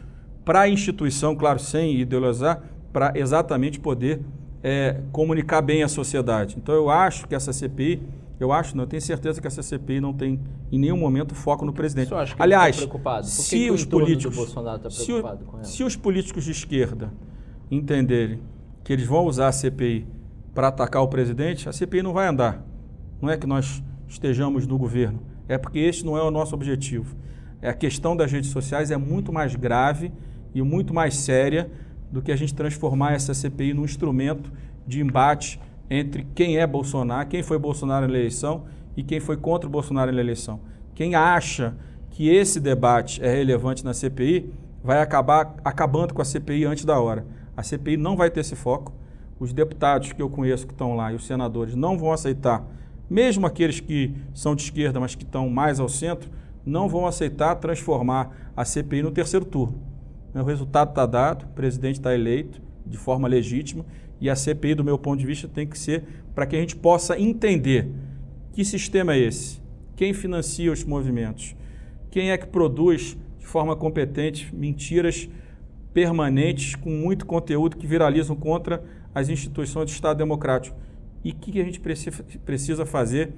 para a instituição, claro, sem ideologizar, para exatamente poder é, comunicar bem à sociedade. Então eu acho que essa CPI eu acho, não, eu tenho certeza que essa CPI não tem em nenhum momento foco no presidente. Que Aliás, tá preocupado? Por se que os políticos, Bolsonaro tá se, o, com ela? se os políticos de esquerda entenderem que eles vão usar a CPI para atacar o presidente, a CPI não vai andar. Não é que nós estejamos no governo, é porque este não é o nosso objetivo. É a questão das redes sociais é muito mais grave e muito mais séria do que a gente transformar essa CPI num instrumento de embate entre quem é Bolsonaro, quem foi Bolsonaro na eleição e quem foi contra o Bolsonaro na eleição. Quem acha que esse debate é relevante na CPI vai acabar acabando com a CPI antes da hora. A CPI não vai ter esse foco. Os deputados que eu conheço que estão lá e os senadores não vão aceitar, mesmo aqueles que são de esquerda, mas que estão mais ao centro, não vão aceitar transformar a CPI no terceiro turno. O resultado está dado, o presidente está eleito de forma legítima e a CPI, do meu ponto de vista, tem que ser para que a gente possa entender que sistema é esse, quem financia os movimentos, quem é que produz de forma competente mentiras permanentes com muito conteúdo que viralizam contra as instituições do Estado Democrático e o que a gente precisa fazer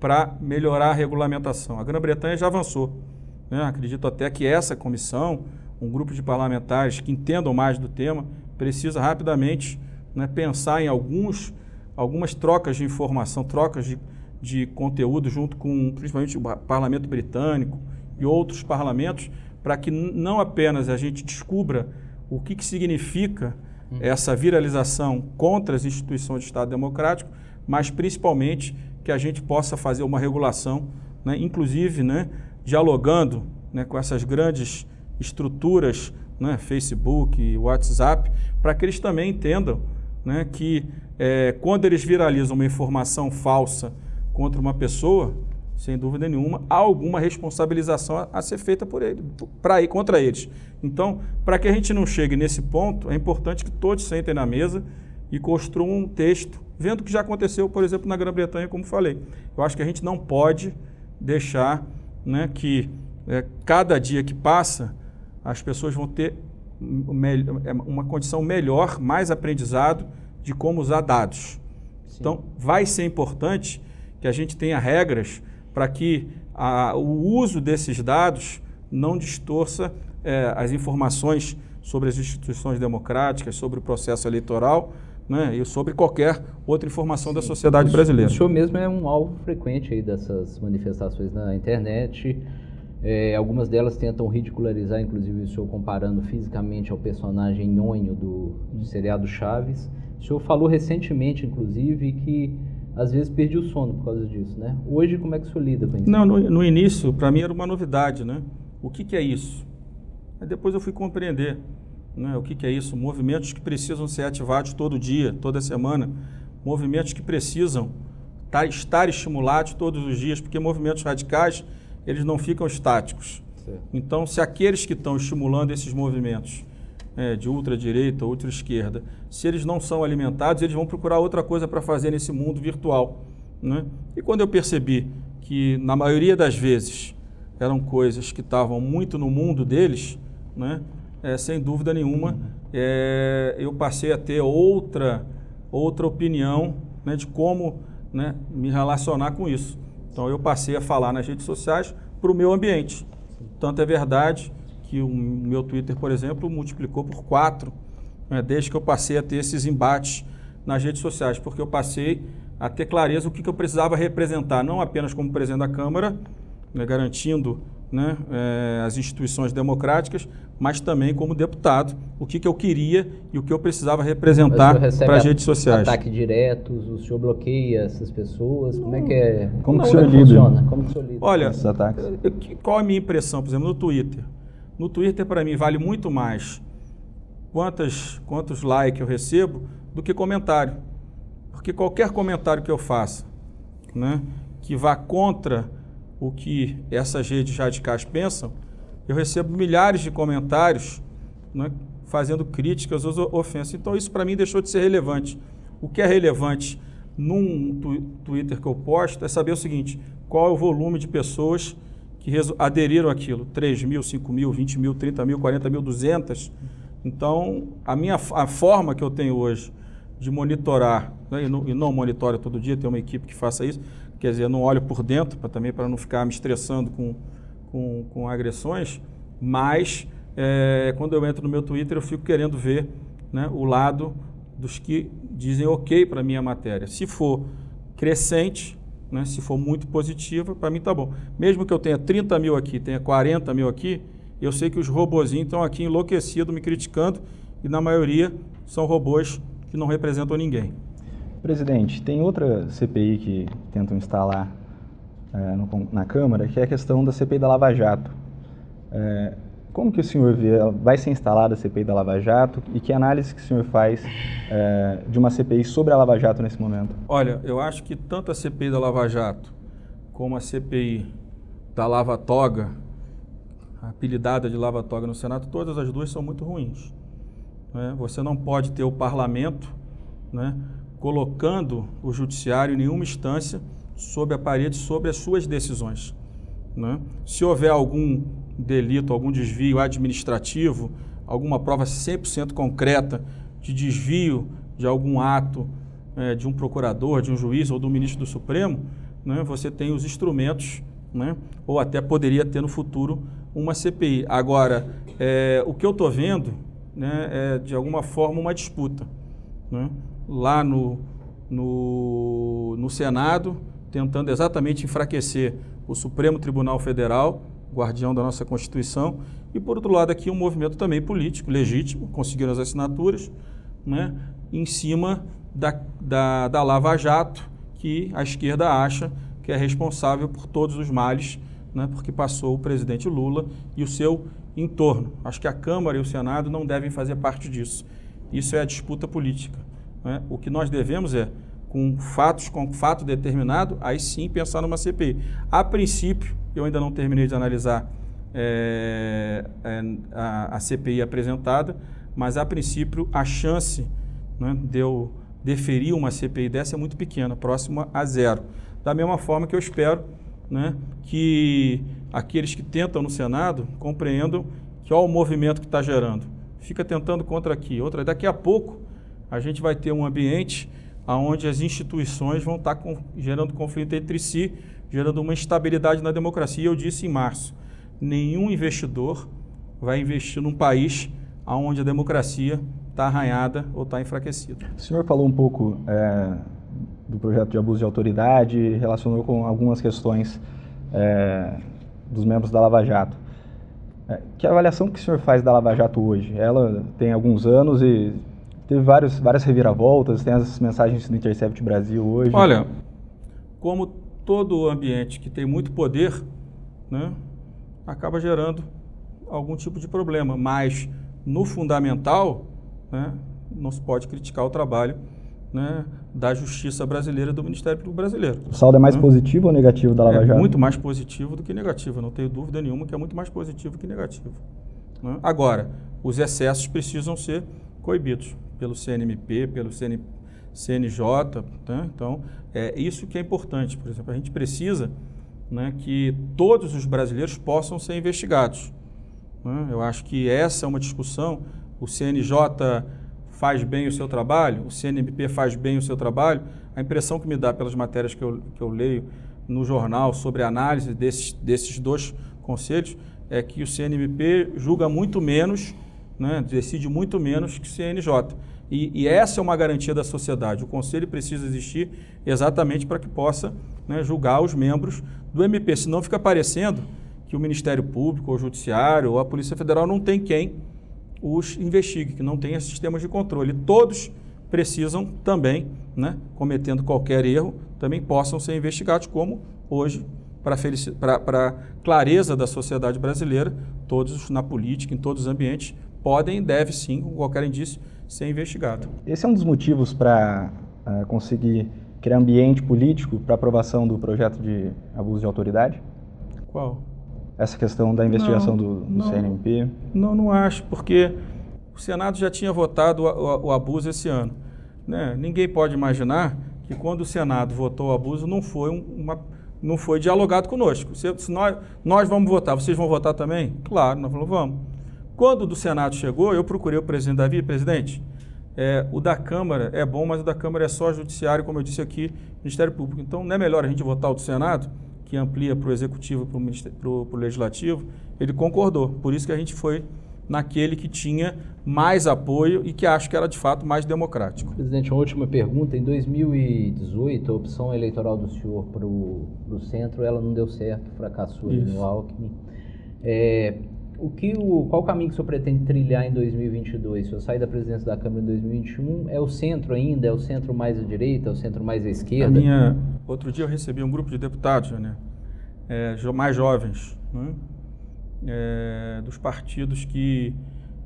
para melhorar a regulamentação. A Grã-Bretanha já avançou. Né? Acredito até que essa comissão, um grupo de parlamentares que entendam mais do tema, precisa rapidamente né, pensar em alguns, algumas trocas de informação, trocas de, de conteúdo junto com principalmente o parlamento britânico e outros parlamentos, para que não apenas a gente descubra o que, que significa uhum. essa viralização contra as instituições de Estado democrático, mas principalmente que a gente possa fazer uma regulação, né, inclusive né, dialogando né, com essas grandes estruturas, né, Facebook, WhatsApp, para que eles também entendam né, que é, quando eles viralizam uma informação falsa contra uma pessoa, sem dúvida nenhuma, há alguma responsabilização a, a ser feita por ele, para ir contra eles. Então, para que a gente não chegue nesse ponto, é importante que todos sentem na mesa e construam um texto, vendo o que já aconteceu, por exemplo, na Grã-Bretanha, como falei. Eu acho que a gente não pode deixar né, que é, cada dia que passa as pessoas vão ter uma condição melhor, mais aprendizado de como usar dados. Sim. Então, vai ser importante que a gente tenha regras para que a, o uso desses dados não distorça é, as informações sobre as instituições democráticas, sobre o processo eleitoral né, e sobre qualquer outra informação Sim. da sociedade brasileira. O senhor mesmo é um alvo frequente aí dessas manifestações na internet. É, algumas delas tentam ridicularizar, inclusive, o senhor comparando fisicamente ao personagem nhonho do, do seriado Chaves. O senhor falou recentemente, inclusive, que às vezes perdi o sono por causa disso, né? Hoje, como é que o senhor lida com isso? Não, no, no início, para mim era uma novidade, né? O que, que é isso? Aí depois eu fui compreender né, o que, que é isso. Movimentos que precisam ser ativados todo dia, toda semana. Movimentos que precisam estar estimulados todos os dias, porque movimentos radicais eles não ficam estáticos. Então, se aqueles que estão estimulando esses movimentos é, de ultradireita, ultra-esquerda, se eles não são alimentados, eles vão procurar outra coisa para fazer nesse mundo virtual. Né? E quando eu percebi que, na maioria das vezes, eram coisas que estavam muito no mundo deles, né? É, sem dúvida nenhuma, é, eu passei a ter outra, outra opinião né, de como né, me relacionar com isso. Então eu passei a falar nas redes sociais para o meu ambiente. Tanto é verdade que o meu Twitter, por exemplo, multiplicou por quatro né, desde que eu passei a ter esses embates nas redes sociais, porque eu passei a ter clareza o que, que eu precisava representar, não apenas como presidente da Câmara, né, garantindo né, é, as instituições democráticas, mas também como deputado, o que, que eu queria e o que eu precisava representar para as redes sociais. ataque diretos, o senhor bloqueia essas pessoas, como é que é? Como, que o senhor lida? Como que o senhor lida Olha, esses ataques? qual a minha impressão, por exemplo, no Twitter? No Twitter, para mim, vale muito mais quantas, quantos likes eu recebo do que comentário. Porque qualquer comentário que eu faça, né, que vá contra o que essas redes radicais pensam, eu recebo milhares de comentários né, fazendo críticas ou ofensas. Então isso para mim deixou de ser relevante. O que é relevante num tu Twitter que eu posto é saber o seguinte: qual é o volume de pessoas que aderiram àquilo? 3 mil, 5 mil, 20 mil, 30 mil, 40 mil, 200? Então, a minha a forma que eu tenho hoje de monitorar, né, e, não, e não monitoro todo dia, tem uma equipe que faça isso, quer dizer, não olho por dentro, pra, também para não ficar me estressando com, com, com agressões, mas é, quando eu entro no meu Twitter eu fico querendo ver né, o lado dos que dizem ok para minha matéria. Se for crescente, né, se for muito positiva, para mim tá bom. Mesmo que eu tenha 30 mil aqui, tenha 40 mil aqui, eu sei que os robozinhos estão aqui enlouquecidos me criticando e na maioria são robôs que não representam ninguém. Presidente, tem outra CPI que tentam instalar é, no, na Câmara, que é a questão da CPI da Lava Jato. É, como que o senhor vê, vai ser instalada a CPI da Lava Jato e que análise que o senhor faz é, de uma CPI sobre a Lava Jato nesse momento? Olha, eu acho que tanto a CPI da Lava Jato como a CPI da Lava Toga, apelidada de Lava Toga no Senado, todas as duas são muito ruins. Né? Você não pode ter o parlamento né, colocando o judiciário em nenhuma instância sob a parede sobre as suas decisões. Né? Se houver algum delito, algum desvio administrativo, alguma prova 100% concreta de desvio de algum ato é, de um procurador, de um juiz ou do ministro do Supremo, né, você tem os instrumentos, né, ou até poderia ter no futuro uma CPI. Agora, é, o que eu estou vendo né, é, de alguma forma, uma disputa. Né? Lá no, no, no Senado, tentando exatamente enfraquecer o Supremo Tribunal Federal, guardião da nossa Constituição, e por outro lado aqui um movimento também político, legítimo, conseguiram as assinaturas, né, em cima da, da, da Lava Jato, que a esquerda acha que é responsável por todos os males, né, porque passou o presidente Lula e o seu entorno. Acho que a Câmara e o Senado não devem fazer parte disso. Isso é a disputa política. Né? O que nós devemos é, com fatos, com fato determinado, aí sim pensar numa CPI. A princípio, eu ainda não terminei de analisar é, é, a, a, CPI apresentada, mas a princípio a chance né, de eu deferir uma CPI dessa é muito pequena, próxima a zero. Da mesma forma que eu espero né, que aqueles que tentam no Senado compreendam que olha o movimento que está gerando. Fica tentando contra aqui, outra. Daqui a pouco a gente vai ter um ambiente onde as instituições vão estar tá com, gerando conflito entre si, gerando uma instabilidade na democracia. Eu disse em março, nenhum investidor vai investir num país onde a democracia está arranhada ou está enfraquecida. O senhor falou um pouco é, do projeto de abuso de autoridade, relacionou com algumas questões é, dos membros da Lava Jato. É, que avaliação que o senhor faz da Lava Jato hoje? Ela tem alguns anos e teve vários, várias reviravoltas, tem as mensagens do Intercept Brasil hoje. Olha, como todo ambiente que tem muito poder, né, acaba gerando algum tipo de problema, mas no fundamental, né, não se pode criticar o trabalho né, da justiça brasileira do Ministério Público Brasileiro. O saldo é mais né? positivo ou negativo da Lava é Jato? Muito mais positivo do que negativo, não tenho dúvida nenhuma que é muito mais positivo que negativo. Né? Agora, os excessos precisam ser coibidos pelo CNMP, pelo CN, CNJ. Né? Então, é isso que é importante. Por exemplo, a gente precisa né, que todos os brasileiros possam ser investigados. Né? Eu acho que essa é uma discussão. O CNJ faz bem o seu trabalho, o CNMP faz bem o seu trabalho, a impressão que me dá pelas matérias que eu, que eu leio no jornal sobre a análise desses, desses dois conselhos é que o CNMP julga muito menos, né, decide muito menos que CNJ. E, e, essa é uma garantia da sociedade. O conselho precisa existir exatamente para que possa né, julgar os membros do MP. Senão fica parecendo que o Ministério Público, ou o Judiciário, ou a Polícia Federal não tem quem os investigue, que não tenha sistemas de controle. Todos precisam também, né, cometendo qualquer erro, também possam ser investigados, como hoje, para clareza da sociedade brasileira, todos na política, em todos os ambientes, podem e devem sim, com qualquer indício, ser investigados. Esse é um dos motivos para uh, conseguir criar ambiente político para aprovação do projeto de abuso de autoridade? Qual? essa questão da investigação não, do, do não, CNMP? Não, não acho, porque o Senado já tinha votado o, o, o abuso esse ano. Né? Ninguém pode imaginar que quando o Senado votou o abuso não foi, uma, não foi dialogado conosco. Se, se nós, nós vamos votar, vocês vão votar também? Claro, nós falamos, vamos. Quando do Senado chegou, eu procurei o presidente Davi, presidente, é, o da Câmara é bom, mas o da Câmara é só judiciário, como eu disse aqui, Ministério Público. Então, não é melhor a gente votar o do Senado? que amplia para o executivo e para o legislativo, ele concordou. Por isso que a gente foi naquele que tinha mais apoio e que acho que era de fato mais democrático. Presidente, uma última pergunta. Em 2018, a opção eleitoral do senhor para o centro, ela não deu certo, fracassou no Alckmin. É, o que o, qual o caminho que o senhor pretende trilhar em 2022? Se o senhor sair da presidência da Câmara em 2021, é o centro ainda? É o centro mais à direita? É o centro mais à esquerda? Minha, outro dia eu recebi um grupo de deputados, né, é, mais jovens, né, é, dos partidos que,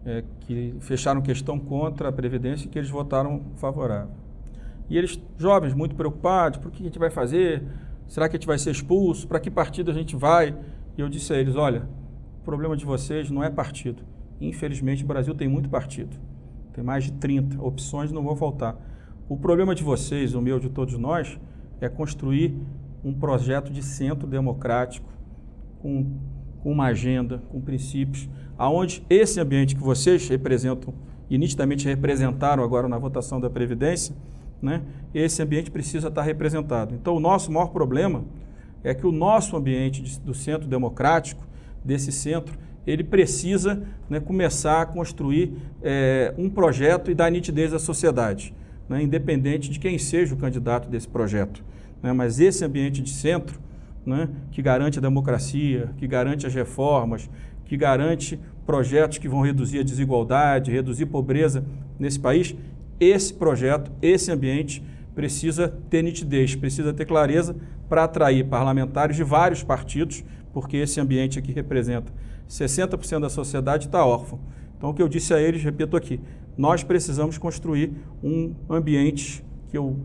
é, que fecharam questão contra a Previdência e que eles votaram favorável. E eles, jovens, muito preocupados, por que a gente vai fazer? Será que a gente vai ser expulso? Para que partido a gente vai? E eu disse a eles: olha, o problema de vocês não é partido. Infelizmente, o Brasil tem muito partido. Tem mais de 30. Opções não vão faltar. O problema de vocês, o meu, de todos nós, é construir um projeto de centro democrático, com, com uma agenda, com princípios, aonde esse ambiente que vocês representam e nitidamente representaram agora na votação da Previdência, né, esse ambiente precisa estar representado. Então, o nosso maior problema é que o nosso ambiente do centro democrático, desse centro, ele precisa né, começar a construir é, um projeto e dar nitidez à sociedade, né, independente de quem seja o candidato desse projeto. Né, mas esse ambiente de centro, né, que garante a democracia, que garante as reformas, que garante projetos que vão reduzir a desigualdade, reduzir a pobreza nesse país, esse projeto, esse ambiente precisa ter nitidez, precisa ter clareza para atrair parlamentares de vários partidos, porque esse ambiente aqui representa 60% da sociedade está órfão. Então, o que eu disse a eles, repito aqui, nós precisamos construir um ambiente que eu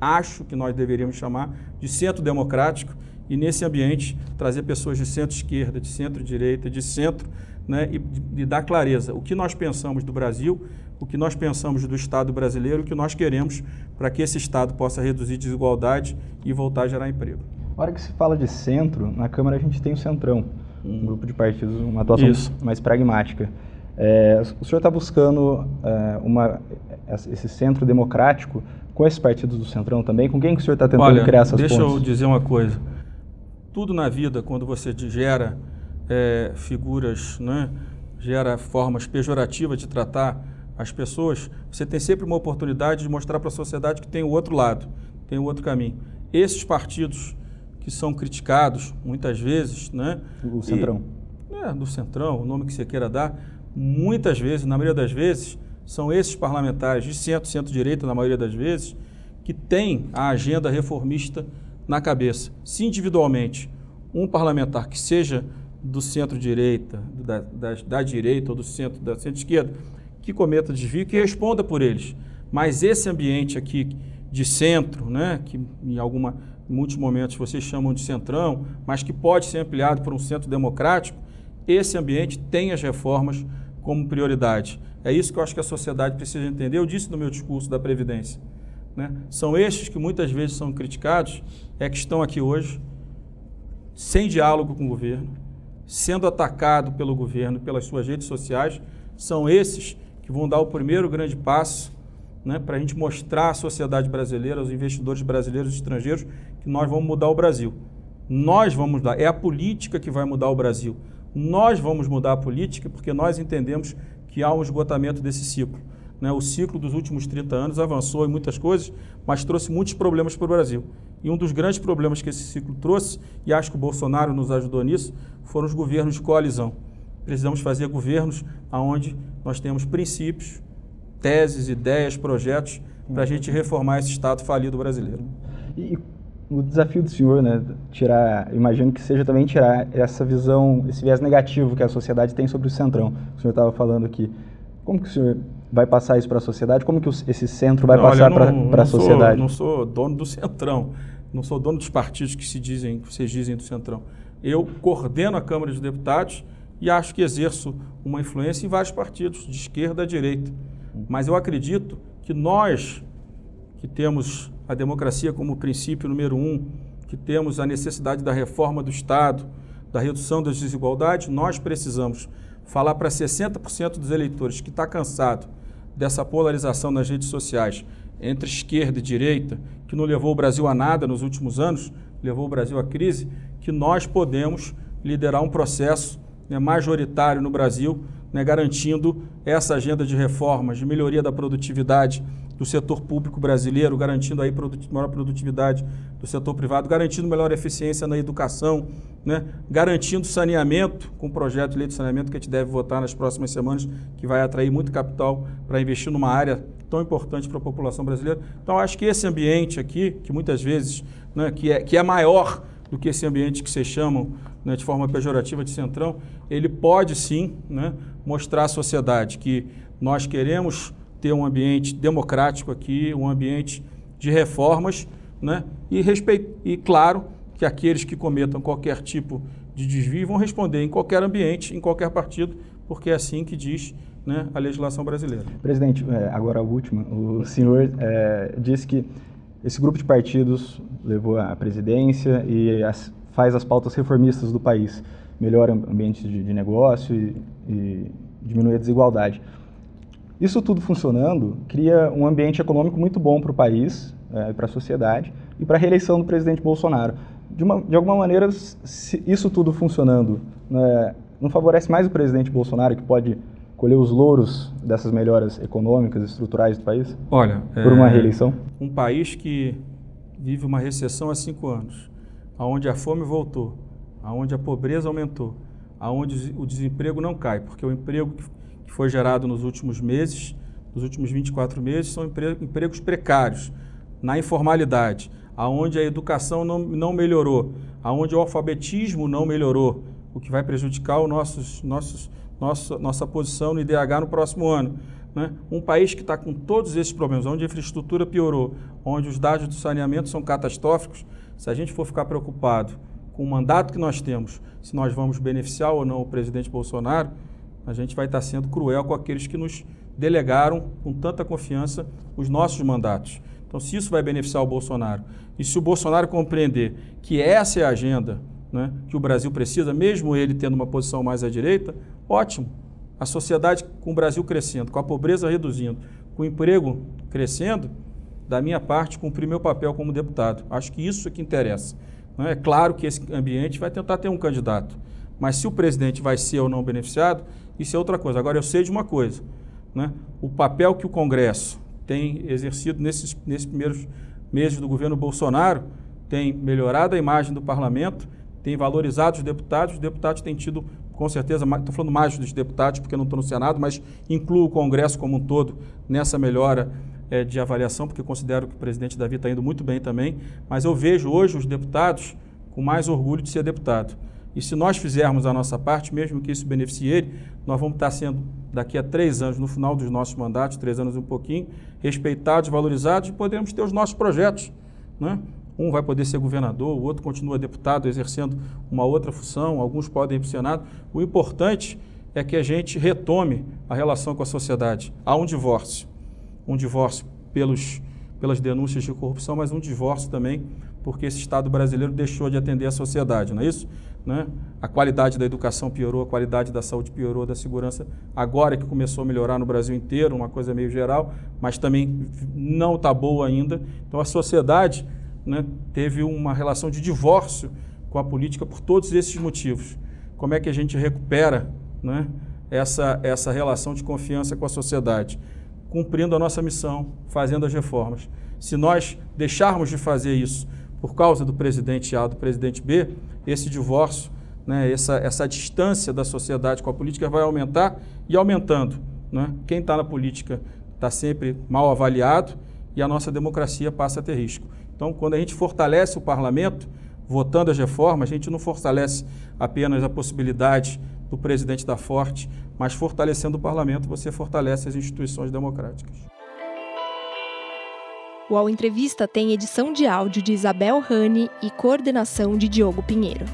acho que nós deveríamos chamar de centro democrático e nesse ambiente trazer pessoas de centro-esquerda, de centro-direita, de centro, né, e, e dar clareza o que nós pensamos do Brasil, o que nós pensamos do Estado brasileiro, o que nós queremos para que esse Estado possa reduzir desigualdade e voltar a gerar emprego. Na hora que se fala de centro, na Câmara a gente tem o Centrão, um grupo de partidos, uma atuação Isso. mais pragmática. É, o senhor está buscando é, uma, esse centro democrático com esses partidos do Centrão também? Com quem que o senhor está tentando Olha, criar essas deixa pontes? Deixa eu dizer uma coisa. Tudo na vida, quando você gera é, figuras, né, gera formas pejorativas de tratar as pessoas, você tem sempre uma oportunidade de mostrar para a sociedade que tem o outro lado, tem o outro caminho. Esses partidos que são criticados muitas vezes, né? O Centrão. E, é, do Centrão, o nome que você queira dar, muitas vezes, na maioria das vezes, são esses parlamentares de centro, centro-direita, na maioria das vezes, que têm a agenda reformista na cabeça. Se individualmente um parlamentar que seja do centro-direita, da, da, da, direita ou do centro, da centro-esquerda, que cometa desvio, que responda por eles. Mas esse ambiente aqui de centro, né, que em alguma em muitos momentos vocês chamam de centrão, mas que pode ser ampliado por um centro democrático, esse ambiente tem as reformas como prioridade. É isso que eu acho que a sociedade precisa entender. Eu disse no meu discurso da Previdência. Né? São estes que muitas vezes são criticados, é que estão aqui hoje, sem diálogo com o governo, sendo atacado pelo governo, pelas suas redes sociais. São esses que vão dar o primeiro grande passo né, para a gente mostrar à sociedade brasileira, aos investidores brasileiros e estrangeiros, que nós vamos mudar o Brasil. Nós vamos mudar. É a política que vai mudar o Brasil. Nós vamos mudar a política porque nós entendemos que há um esgotamento desse ciclo. Né? O ciclo dos últimos 30 anos avançou em muitas coisas, mas trouxe muitos problemas para o Brasil. E um dos grandes problemas que esse ciclo trouxe, e acho que o Bolsonaro nos ajudou nisso, foram os governos de coalizão. Precisamos fazer governos onde nós temos princípios, teses, ideias, projetos para a gente reformar esse Estado falido brasileiro. E o desafio do senhor, né, tirar, imagino que seja também tirar essa visão, esse viés negativo que a sociedade tem sobre o Centrão. O senhor estava falando aqui. Como que o senhor vai passar isso para a sociedade? Como que esse centro vai não, passar para a sociedade? Não sou dono do Centrão, não sou dono dos partidos que se dizem, que vocês dizem do Centrão. Eu coordeno a Câmara de Deputados e acho que exerço uma influência em vários partidos, de esquerda a direita. Mas eu acredito que nós, que temos a democracia como princípio número um, que temos a necessidade da reforma do Estado, da redução das desigualdades, nós precisamos falar para 60% dos eleitores que está cansado dessa polarização nas redes sociais entre esquerda e direita, que não levou o Brasil a nada nos últimos anos, levou o Brasil à crise, que nós podemos liderar um processo né, majoritário no Brasil né, garantindo essa agenda de reformas, de melhoria da produtividade do setor público brasileiro, garantindo aí produt maior produtividade do setor privado, garantindo melhor eficiência na educação, né, garantindo saneamento, com o projeto de lei de saneamento que a gente deve votar nas próximas semanas, que vai atrair muito capital para investir numa área tão importante para a população brasileira. Então, acho que esse ambiente aqui, que muitas vezes, né, que, é, que é maior do que esse ambiente que vocês chamam né, de forma pejorativa de centrão, ele pode sim né, mostrar à sociedade que nós queremos ter um ambiente democrático aqui, um ambiente de reformas, né, e, respeito, e claro que aqueles que cometam qualquer tipo de desvio vão responder em qualquer ambiente, em qualquer partido, porque é assim que diz né, a legislação brasileira. Presidente, é, agora a última. O senhor é, disse que esse grupo de partidos levou à presidência e as, faz as pautas reformistas do país, melhora ambientes de, de negócio e, e diminui a desigualdade. Isso tudo funcionando cria um ambiente econômico muito bom para o país, é, para a sociedade e para a reeleição do presidente Bolsonaro. De, uma, de alguma maneira, isso tudo funcionando né, não favorece mais o presidente Bolsonaro, que pode colher os louros dessas melhoras econômicas e estruturais do país? Olha, por uma é, reeleição? Um país que vive uma recessão há cinco anos, aonde a fome voltou, aonde a pobreza aumentou, aonde o desemprego não cai, porque o emprego que foi gerado nos últimos meses, nos últimos 24 meses, são empregos precários, na informalidade, aonde a educação não, não melhorou, aonde o alfabetismo não melhorou, o que vai prejudicar o nossos, nossos, nossa, nossa posição no IDH no próximo ano. Né? Um país que está com todos esses problemas, onde a infraestrutura piorou, onde os dados do saneamento são catastróficos, se a gente for ficar preocupado com o mandato que nós temos, se nós vamos beneficiar ou não o presidente Bolsonaro, a gente vai estar sendo cruel com aqueles que nos delegaram com tanta confiança os nossos mandatos. Então, se isso vai beneficiar o Bolsonaro e se o Bolsonaro compreender que essa é a agenda né, que o Brasil precisa, mesmo ele tendo uma posição mais à direita, ótimo. A sociedade com o Brasil crescendo, com a pobreza reduzindo, com o emprego crescendo, da minha parte, cumprir meu papel como deputado. Acho que isso é que interessa. É claro que esse ambiente vai tentar ter um candidato, mas se o presidente vai ser ou não beneficiado, isso é outra coisa. Agora, eu sei de uma coisa: né? o papel que o Congresso tem exercido nesses, nesses primeiros meses do governo Bolsonaro tem melhorado a imagem do parlamento, tem valorizado os deputados. Os deputados têm tido, com certeza, estou falando mais dos deputados porque não estou no Senado, mas incluo o Congresso como um todo nessa melhora é, de avaliação, porque considero que o presidente Davi está indo muito bem também. Mas eu vejo hoje os deputados com mais orgulho de ser deputado. E se nós fizermos a nossa parte, mesmo que isso beneficie ele, nós vamos estar sendo, daqui a três anos, no final dos nossos mandatos, três anos e um pouquinho, respeitados, valorizados e podemos ter os nossos projetos. Né? Um vai poder ser governador, o outro continua deputado, exercendo uma outra função, alguns podem ir para o Senado. O importante é que a gente retome a relação com a sociedade. Há um divórcio. Um divórcio pelos, pelas denúncias de corrupção, mas um divórcio também porque esse Estado brasileiro deixou de atender a sociedade, não é isso? Né? A qualidade da educação piorou, a qualidade da saúde piorou, da segurança agora que começou a melhorar no Brasil inteiro, uma coisa meio geral, mas também não está boa ainda. Então a sociedade né, teve uma relação de divórcio com a política por todos esses motivos. Como é que a gente recupera né, essa, essa relação de confiança com a sociedade? Cumprindo a nossa missão, fazendo as reformas. Se nós deixarmos de fazer isso por causa do presidente A, do presidente B, esse divórcio, né, essa, essa distância da sociedade com a política vai aumentar e aumentando. Né? Quem está na política está sempre mal avaliado e a nossa democracia passa a ter risco. Então, quando a gente fortalece o parlamento, votando as reformas, a gente não fortalece apenas a possibilidade do presidente dar forte, mas fortalecendo o parlamento, você fortalece as instituições democráticas. O Ao Entrevista tem edição de áudio de Isabel Rani e coordenação de Diogo Pinheiro.